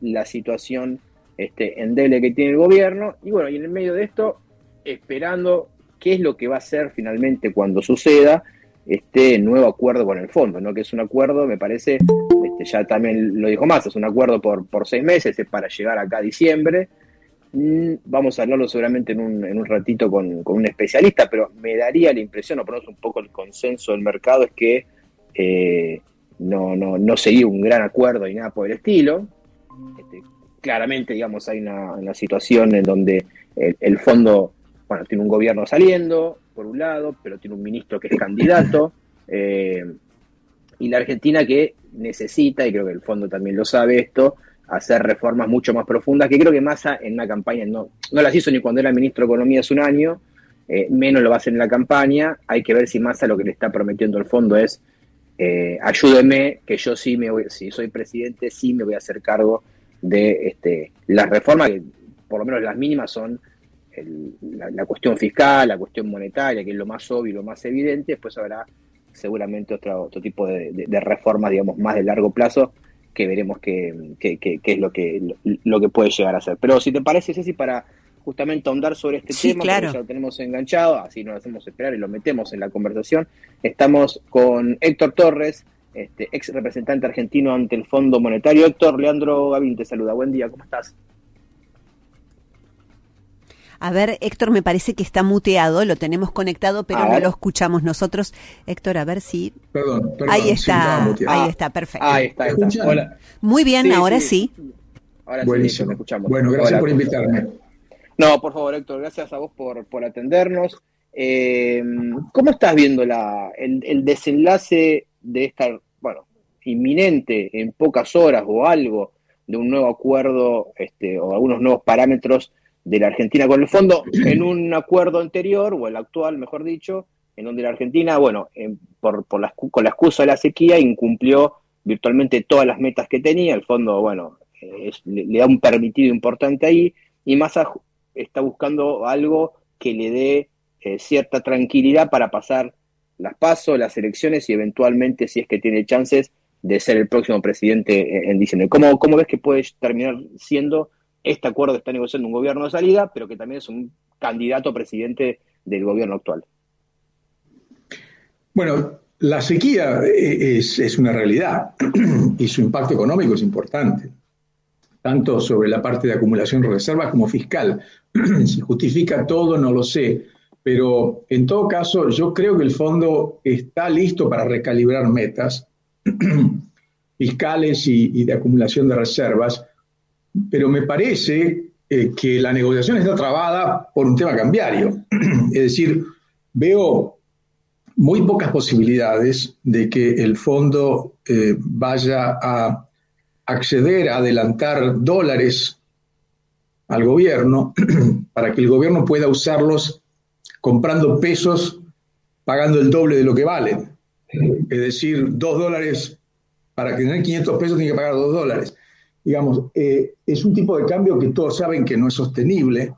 la situación este, endeble que tiene el gobierno y bueno, y en el medio de esto, esperando qué es lo que va a hacer finalmente cuando suceda este nuevo acuerdo con el fondo, ¿no? que es un acuerdo, me parece, este, ya también lo dijo más, es un acuerdo por, por seis meses, es para llegar acá a diciembre. Mm, vamos a hablarlo seguramente en un, en un ratito con, un especialista, pero me daría la impresión, o ponemos un poco el consenso del mercado, es que eh, no, no, no sería un gran acuerdo y nada por el estilo. Este, claramente, digamos, hay una, situación en donde el, fondo, bueno, tiene un gobierno saliendo, por un lado, pero tiene un ministro que es candidato, eh, y la Argentina que necesita, y creo que el fondo también lo sabe esto, hacer reformas mucho más profundas, que creo que Massa en una campaña no, no las hizo ni cuando era ministro de Economía hace un año, eh, menos lo va a hacer en la campaña, hay que ver si Massa lo que le está prometiendo el fondo es eh, ayúdeme, que yo sí me voy, si soy presidente, sí me voy a hacer cargo de este, las reformas, que por lo menos las mínimas son la, cuestión fiscal, la cuestión monetaria, que es lo más obvio lo más evidente, después habrá seguramente otro, otro tipo de, reformas, digamos, más de largo plazo, que veremos qué, es lo que, lo que puede llegar a ser. Pero si te parece, Ceci, para justamente ahondar sobre este tema, claro. ya lo tenemos enganchado, así nos hacemos esperar y lo metemos en la conversación. Estamos con Héctor Torres, este, ex representante argentino ante el Fondo Monetario. Héctor, Leandro Gavín te saluda. Buen día, ¿cómo estás? A ver, Héctor, me parece que está muteado, lo tenemos conectado, pero no lo escuchamos nosotros. Héctor, a ver si. Perdón, perdón. Ahí está, ahí está, perfecto. Ahí está, ahí está. Hola. Muy bien, ahora sí. Ahora Buenísimo. sí, escuchamos. Bueno, gracias por invitarme. No, por favor, Héctor, gracias a vos por, por atendernos. Eh, ¿Cómo estás viendo la, el, desenlace de esta, bueno, inminente en pocas horas o algo de un nuevo acuerdo este, o algunos nuevos parámetros de la Argentina con el fondo en un acuerdo anterior, o el actual, mejor dicho, en donde la Argentina, bueno, por, por la, con la excusa de la sequía, incumplió virtualmente todas las metas que tenía. El fondo, bueno, le, da un permitido importante ahí, y más está buscando algo que le dé eh, cierta tranquilidad para pasar las pasos, las elecciones y eventualmente, si es que tiene chances, de ser el próximo presidente en, diciembre. ¿Cómo, ¿Cómo ves que puede terminar siendo este acuerdo que está negociando un gobierno de salida, pero que también es un candidato a presidente del gobierno actual? Bueno, la sequía eh, es una realidad y su impacto económico es importante tanto sobre la parte de acumulación de reservas como fiscal. si justifica todo, no lo sé, pero en todo caso yo creo que el fondo está listo para recalibrar metas fiscales y, de acumulación de reservas, pero me parece eh, que la negociación está trabada por un tema cambiario. es decir, veo muy pocas posibilidades de que el fondo eh, vaya a acceder a adelantar dólares al gobierno para que el gobierno pueda usarlos comprando pesos pagando el doble de lo que valen. Es decir, dos dólares, para tener 500 pesos tiene que pagar dos dólares. Digamos, eh, es un tipo de cambio que todos saben que no es sostenible.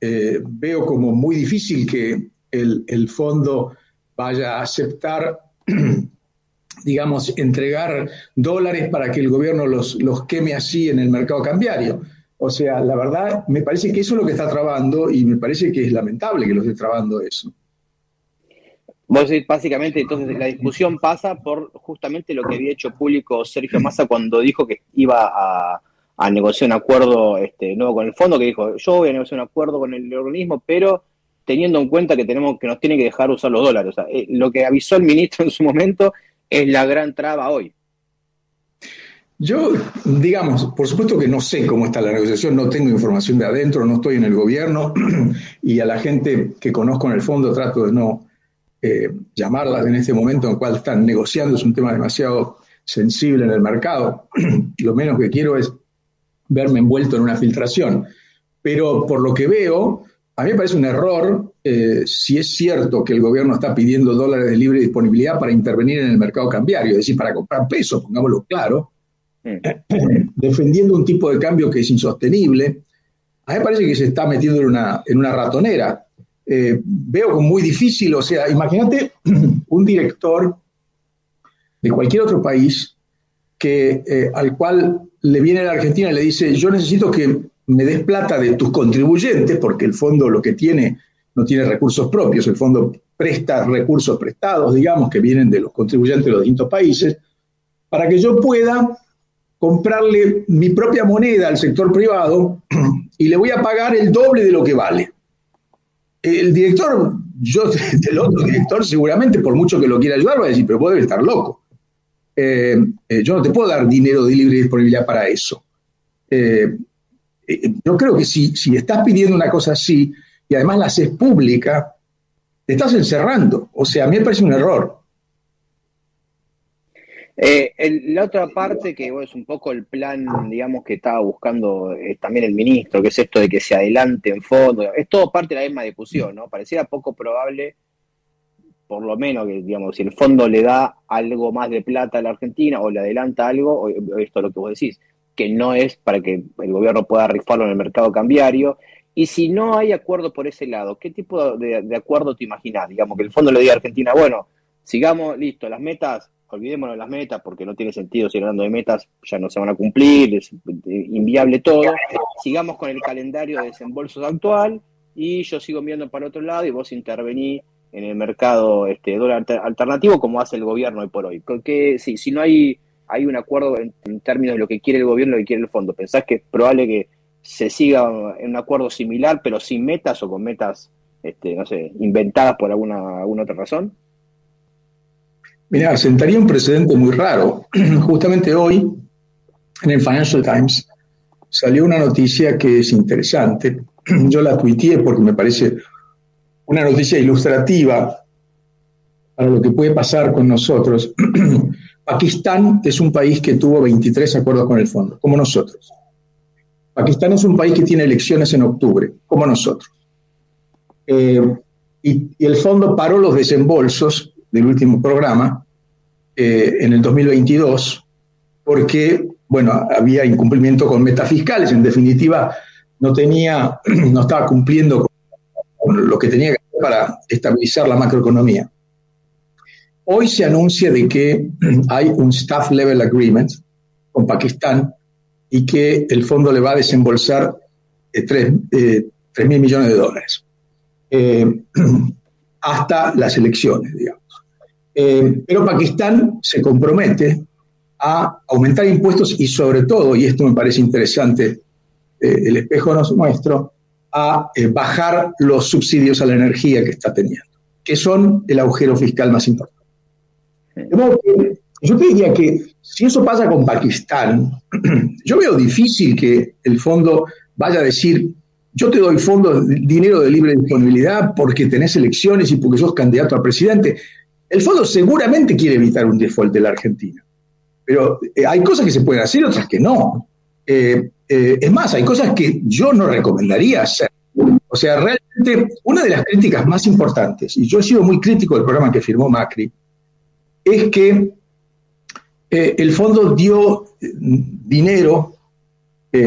Eh, veo como muy difícil que el, el fondo vaya a aceptar digamos, entregar dólares para que el gobierno los, los queme así en el mercado cambiario. O sea, la verdad, me parece que eso es lo que está trabando y me parece que es lamentable que lo esté trabando eso. Vos básicamente, entonces la discusión pasa por justamente lo que había hecho público Sergio Massa cuando dijo que iba a, negociar un acuerdo este, nuevo con el fondo, que dijo, yo voy a negociar un acuerdo con el organismo, pero teniendo en cuenta que tenemos que nos tiene que dejar usar los dólares. O sea, eh, lo que avisó el ministro en su momento es la gran traba hoy? Yo, digamos, por supuesto que no sé cómo está la negociación, no tengo información de adentro, no estoy en el gobierno y a la gente que conozco en el fondo trato de no eh, llamarlas en este momento en el cual están negociando, es un tema demasiado sensible en el mercado. Lo menos que quiero es verme envuelto en una filtración. Pero por lo que veo, a mí me parece un error eh, si es cierto que el gobierno está pidiendo dólares de libre disponibilidad para intervenir en el mercado cambiario, es decir, para comprar pesos, pongámoslo claro, defendiendo un tipo de cambio que es insostenible. A mí me parece que se está metiendo en una, en una ratonera. Eh, veo como muy difícil, o sea, imagínate un director de cualquier otro país que, eh, al cual le viene a la Argentina y le dice, yo necesito que me des plata de tus contribuyentes, porque el fondo lo que tiene no tiene recursos propios, el fondo presta recursos prestados, digamos, que vienen de los contribuyentes de los distintos países, para que yo pueda comprarle mi propia moneda al sector privado y le voy a pagar el doble de lo que vale. El director, yo del otro director, seguramente, por mucho que lo quiera ayudar, va a decir, pero puede estar loco. Eh, eh, yo no te puedo dar dinero de libre disponibilidad para eso. Eh, yo creo que si, si estás pidiendo una cosa así y además la haces pública, te estás encerrando. O sea, a mí me parece un error. la otra parte que es un poco el plan, digamos, que estaba buscando también el ministro, que es esto de que se adelante en fondo, es todo parte de la misma discusión, ¿no? Pareciera poco probable por lo menos que, digamos, si el fondo le da algo más de plata a la Argentina o le adelanta algo, esto es lo que vos decís, que no es para que el gobierno pueda rifarlo en el mercado cambiario. Y si no hay acuerdo por ese lado, ¿qué tipo de, acuerdo te imaginas? Digamos, que el fondo le diga a Argentina, bueno, sigamos, listo, las metas, olvidémonos de las metas, porque no tiene sentido si hablando de metas ya no se van a cumplir, es inviable todo. Sigamos con el calendario de desembolsos actual y yo sigo viendo para otro lado y vos intervenís en el mercado este dólar alternativo como hace el gobierno hoy por hoy. Porque si, si no hay un acuerdo en, términos de lo que quiere el gobierno y lo que quiere el fondo, ¿pensás que es probable que se siga en un acuerdo similar pero sin metas o con metas, este, no sé, inventadas por alguna, alguna otra razón? Mira, sentaría un precedente muy raro. Justamente hoy, en el Financial Times, salió una noticia que es interesante. Yo la tuiteé porque me parece una noticia ilustrativa para lo que puede pasar con nosotros. Pakistán es un país que tuvo 23 acuerdos con el fondo, como nosotros. Pakistán es un país que tiene elecciones en octubre, como nosotros. Eh, y, el fondo paró los desembolsos del último programa eh, en el 2022 porque, bueno, había incumplimiento con metas fiscales. En definitiva, no tenía, no estaba cumpliendo con lo que tenía que hacer para estabilizar la macroeconomía. Hoy se anuncia de que hay un staff level agreement con Pakistán y que el fondo le va a desembolsar 3 eh, eh, mil millones de dólares eh, hasta las elecciones, digamos. pero Pakistán se compromete a aumentar impuestos y sobre todo, y esto me parece interesante, el espejo nos muestra, a eh, bajar los subsidios a la energía que está teniendo, que son el agujero fiscal más importante. yo te diría que si eso pasa con Pakistán, yo veo difícil que el fondo vaya a decir, yo te doy fondo, dinero de libre disponibilidad porque tenés elecciones y porque sos candidato a presidente. El fondo seguramente quiere evitar un default de la Argentina, pero eh, hay cosas que se pueden hacer y otras que no. Eh, eh, es más, hay cosas que yo no recomendaría hacer. O sea, realmente una de las críticas más importantes, y yo he sido muy crítico del programa que firmó Macri, es que el fondo dio eh, dinero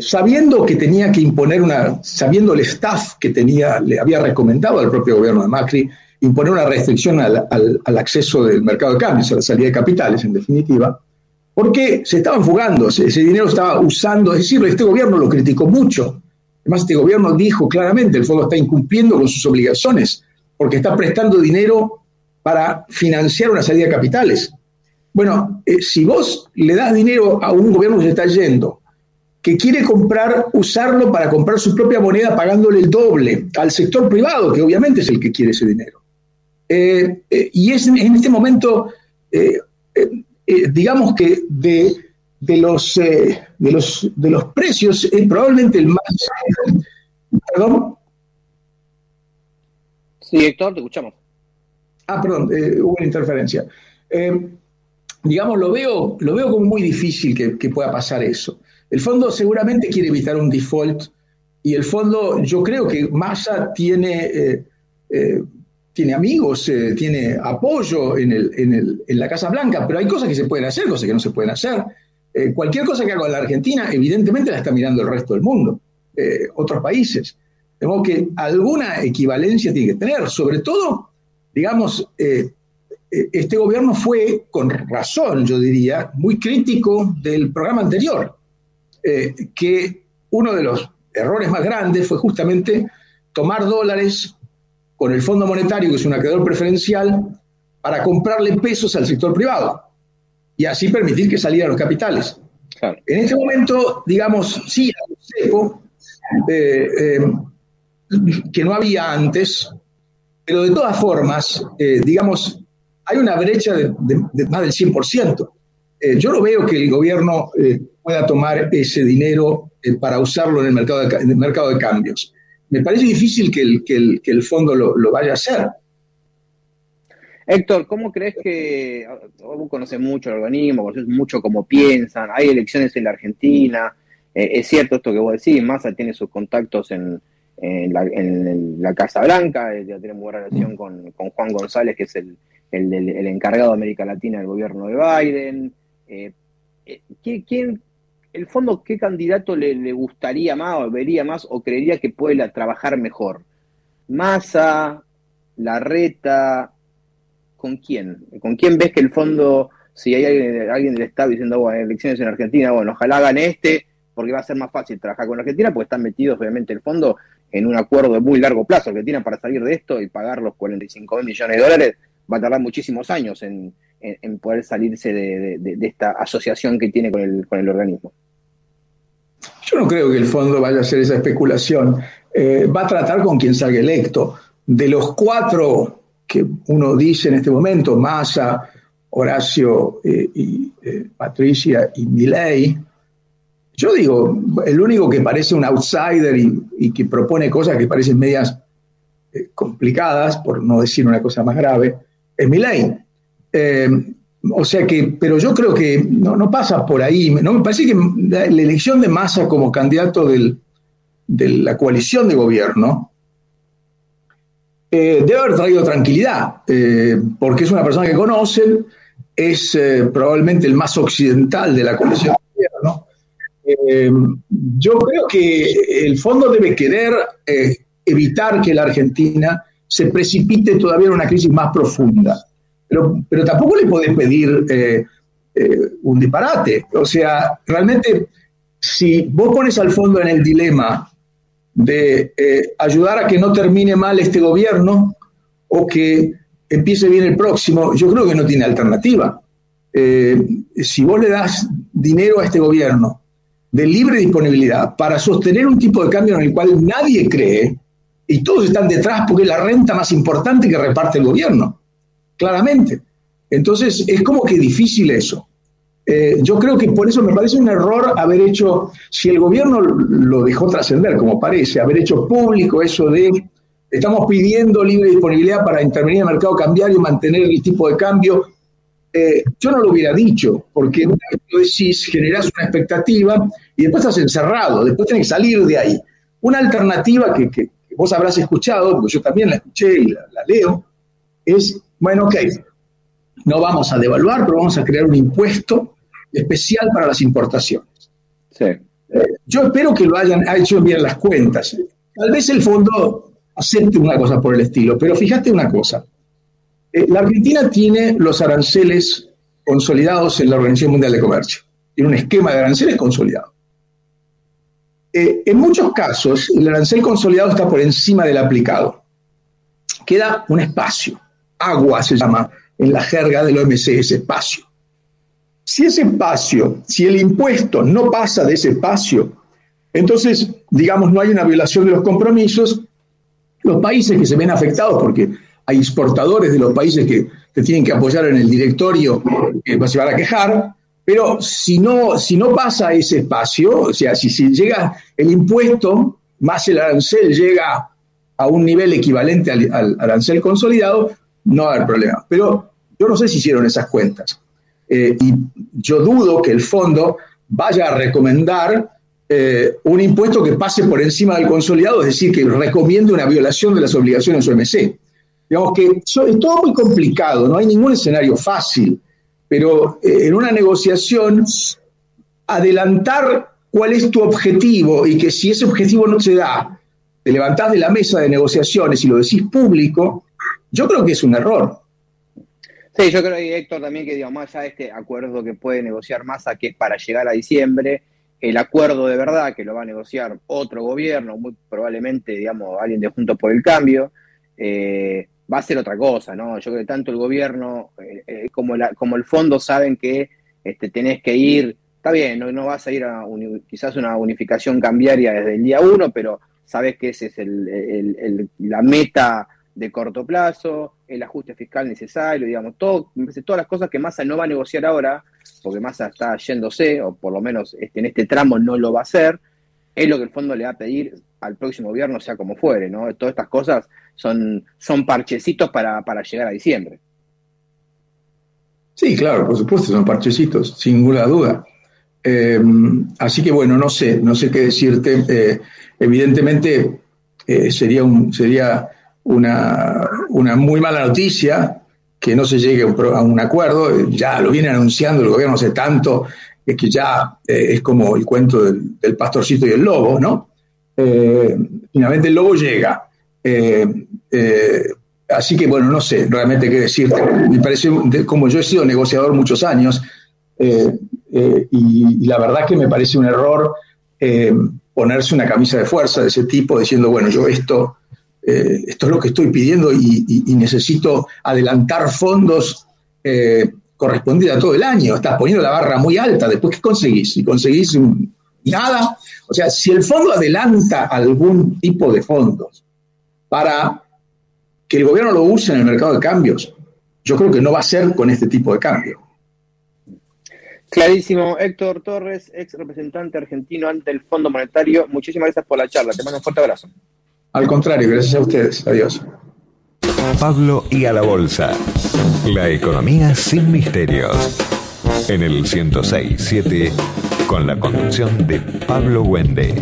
sabiendo que tenía que imponer una, sabiendo el staff que tenía, le había recomendado al propio gobierno de Macri, imponer una restricción al, al acceso del mercado de cambios, a la salida de capitales, en definitiva, porque se estaban fugando, ese, dinero estaba usando, es decir, este gobierno lo criticó mucho. Además, este gobierno dijo claramente, el fondo está incumpliendo con sus obligaciones, porque está prestando dinero para financiar una salida de capitales. Bueno, eh, si vos le das dinero a un gobierno que se está yendo, que quiere comprar, usarlo para comprar su propia moneda pagándole el doble al sector privado, que obviamente es el que quiere ese dinero. Eh, eh, y es en este momento eh, digamos que de, de los, eh, de, los, de los precios es probablemente el más... ¿Perdón? Sí, Héctor, te escuchamos. Ah, perdón, eh, hubo una interferencia. Digamos, lo veo, lo veo como muy difícil que, pueda pasar eso. El fondo seguramente quiere evitar un default y el fondo, yo creo que Massa tiene, eh, eh, tiene amigos, eh, tiene apoyo en, el, en, el, en, la Casa Blanca, pero hay cosas que se pueden hacer, cosas que no se pueden hacer. cualquier cosa que haga la Argentina, evidentemente la está mirando el resto del mundo, otros países. Tengo que alguna equivalencia tiene que tener, sobre todo, digamos, este gobierno fue, con razón, yo diría, muy crítico del programa anterior, eh, que uno de los errores más grandes fue justamente tomar dólares con el Fondo Monetario, que es un acreedor preferencial, para comprarle pesos al sector privado y así permitir que salieran los capitales. En este momento, digamos, sí, eh, eh, que no había antes, pero de todas formas, digamos, hay una brecha de, más del 100%. Eh, yo no veo que el gobierno eh, pueda tomar ese dinero eh, para usarlo en el mercado de, mercado de cambios. Me parece difícil que el, que el, fondo lo, vaya a hacer. Héctor, ¿cómo crees que, vos conoces mucho el organismo, conoces mucho cómo piensan, hay elecciones en la Argentina, es cierto esto que vos decís, Massa tiene sus contactos en, la, Casa Blanca, ya tiene buena relación con, con Juan González, que es el, el, encargado de América Latina del gobierno de Biden. Eh, eh, ¿quién, el fondo, qué candidato le, gustaría más o vería más o creería que puede trabajar mejor? ¿Massa? ¿Larreta? ¿Con quién? ¿Con quién ves que el fondo, si hay alguien, alguien del Estado diciendo, bueno, elecciones en Argentina, bueno, ojalá hagan este, porque va a ser más fácil trabajar con Argentina, porque están metidos, obviamente, el fondo en un acuerdo de muy largo plazo. Argentina para salir de esto y pagar los 45 mil millones de dólares va a tardar muchísimos años en, poder salirse de, esta asociación que tiene con el, con el organismo. Yo no creo que el fondo vaya a hacer esa especulación. Eh, va a tratar con quien salga electo. De los cuatro que uno dice en este momento, Massa, Horacio eh, y eh, Patricia y Milei, yo digo, el único que parece un outsider y, y que propone cosas que parecen medias complicadas, por no decir una cosa más grave, es mi ley. Eh, o sea que, pero yo creo que no, pasa por ahí. No me parece que la, elección de Massa como candidato de la coalición de gobierno eh, debe haber traído tranquilidad, eh, porque es una persona que conocen, es probablemente el más occidental de la coalición de gobierno. yo creo que el fondo debe querer evitar que la Argentina se precipite todavía en una crisis más profunda. Pero, pero tampoco le podés pedir eh, eh, un disparate. O sea, realmente, si vos pones al fondo en el dilema de eh, ayudar a que no termine mal este gobierno o que empiece bien el próximo, yo creo que no tiene alternativa. si vos le das dinero a este gobierno de libre disponibilidad para sostener un tipo de cambio en el cual nadie cree, y todos están detrás porque es la renta más importante que reparte el gobierno, claramente. Entonces, es como que difícil eso. Eh, yo creo que por eso me parece un error haber hecho, si el gobierno lo dejó trascender, como parece, haber hecho público eso de estamos pidiendo libre disponibilidad para intervenir en el mercado cambiario y mantener el tipo de cambio. Eh, yo no lo hubiera dicho, porque una lo decís, generás una expectativa y después estás encerrado, después tienes que salir de ahí. Una alternativa que, vos habrás escuchado, porque yo también la escuché y la, leo, es, bueno, ok, no vamos a devaluar, pero vamos a crear un impuesto especial para las importaciones. Sí. Eh, yo espero que lo hayan hecho bien las cuentas. Tal vez el fondo acepte una cosa por el estilo, pero fíjate una cosa. Eh, la Argentina tiene los aranceles consolidados en la Organización Mundial de Comercio. Tiene un esquema de aranceles consolidado. Eh, en muchos casos, el arancel consolidado está por encima del aplicado. Queda un espacio. Agua se llama en la jerga del OMC ese espacio. Si ese espacio, si el impuesto no pasa de ese espacio, entonces, digamos, no hay una violación de los compromisos, los países que se ven afectados, porque hay exportadores de los países que te tienen que apoyar en el directorio, que se van a quejar, pero si no, si no pasa ese espacio, o sea, si, llega el impuesto más el arancel llega a un nivel equivalente al, arancel consolidado, no va a haber problema. Pero yo no sé si hicieron esas cuentas. Eh, y yo dudo que el fondo vaya a recomendar eh, un impuesto que pase por encima del consolidado, es decir, que recomiende una violación de las obligaciones OMC. Digamos que es todo muy complicado, no hay ningún escenario fácil, pero eh, en una negociación adelantar cuál es tu objetivo y que si ese objetivo no se da, te levantás de la mesa de negociaciones y lo decís público, yo creo que es un error. Sí, yo creo, Héctor, también que, digamos, más allá de este acuerdo que puede negociar Massa, que para llegar a diciembre, el acuerdo de verdad que lo va a negociar otro gobierno, muy probablemente, digamos, alguien de Juntos por el Cambio, eh, va a ser otra cosa, ¿no? Yo creo que tanto el gobierno eh, eh, como, la, como el fondo saben que este, tenés que ir, está bien, no, vas a ir a quizás una unificación cambiaria desde el día uno, pero sabes que ese es el, la meta de corto plazo, el ajuste fiscal necesario, digamos, todo, todas las cosas que Massa no va a negociar ahora, porque Massa está yéndose, o por lo menos este, en este tramo no lo va a hacer, es lo que el fondo le va a pedir al próximo gobierno, sea como fuere, ¿no? Todas estas cosas son, son parchecitos para, para llegar a diciembre. Sí, claro, por supuesto, son parchecitos, sin ninguna duda. Eh, así que bueno, no sé, no sé qué decirte. Eh, evidentemente eh, sería, un, sería una, una, muy mala noticia que no se llegue a un acuerdo. Ya lo viene anunciando el gobierno hace tanto, es que ya es como el cuento del, pastorcito y el lobo, ¿no? Finalmente el lobo llega. así que bueno, no sé realmente qué decirte. Me parece, como yo he sido negociador muchos años, eh, y, la verdad que me parece un error eh, ponerse una camisa de fuerza de ese tipo diciendo, bueno, yo esto, eh, esto es lo que estoy pidiendo y, necesito adelantar fondos correspondidos a todo el año. Estás poniendo la barra muy alta. Después, ¿qué conseguís? Si conseguís nada, o sea, si el fondo adelanta algún tipo de fondos para que el gobierno lo use en el mercado de cambios, yo creo que no va a ser con este tipo de cambio. Clarísimo. Héctor Torres, ex representante argentino ante el Fondo Monetario. Muchísimas gracias por la charla. Te mando un fuerte abrazo. Al contrario, gracias a ustedes. Adiós. Pablo y a la bolsa. La economía sin misterios. En el 106.7 con la conducción de Pablo Wende.